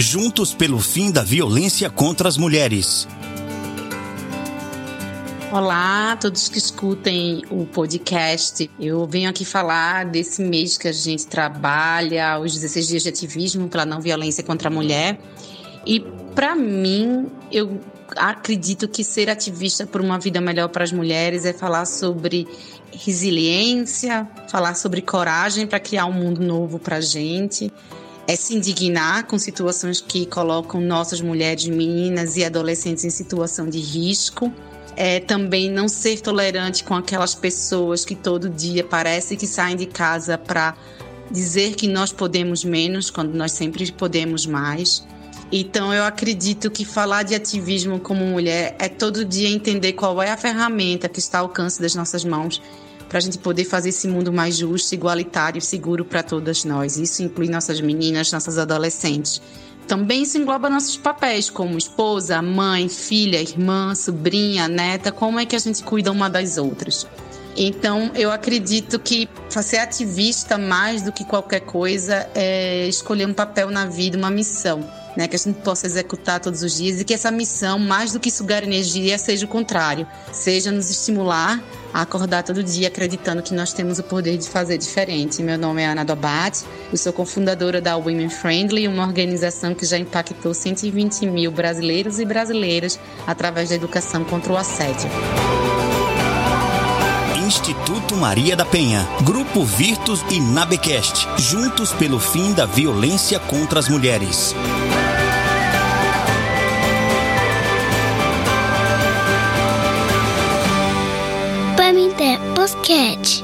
Juntos pelo fim da violência contra as mulheres. Olá todos que escutem o podcast. Eu venho aqui falar desse mês que a gente trabalha, os 16 dias de ativismo pela não violência contra a mulher. E para mim, eu acredito que ser ativista por uma vida melhor para as mulheres é falar sobre resiliência, falar sobre coragem para criar um mundo novo para a gente, é se indignar com situações que colocam nossas mulheres, meninas e adolescentes em situação de risco. É também não ser tolerante com aquelas pessoas que todo dia parece que saem de casa para dizer que nós podemos menos quando nós sempre podemos mais. Então eu acredito que falar de ativismo como mulher é todo dia entender qual é a ferramenta que está ao alcance das nossas mãos para a gente poder fazer esse mundo mais justo, igualitário e seguro para todas nós. Isso inclui nossas meninas, nossas adolescentes. Também isso engloba nossos papéis como esposa, mãe, filha, irmã, sobrinha, neta, como é que a gente cuida uma das outras. Então, eu acredito que ser ativista mais do que qualquer coisa é escolher um papel na vida, uma missão né, que a gente possa executar todos os dias e que essa missão, mais do que sugar energia, seja o contrário, seja nos estimular a acordar todo dia acreditando que nós temos o poder de fazer diferente. Meu nome é Ana Dobat, eu sou cofundadora da Women Friendly, uma organização que já impactou 120 mil brasileiros e brasileiras através da educação contra o assédio. Instituto Maria da Penha, Grupo Virtus e Nabecast, juntos pelo fim da violência contra as mulheres. Pamité Podcast.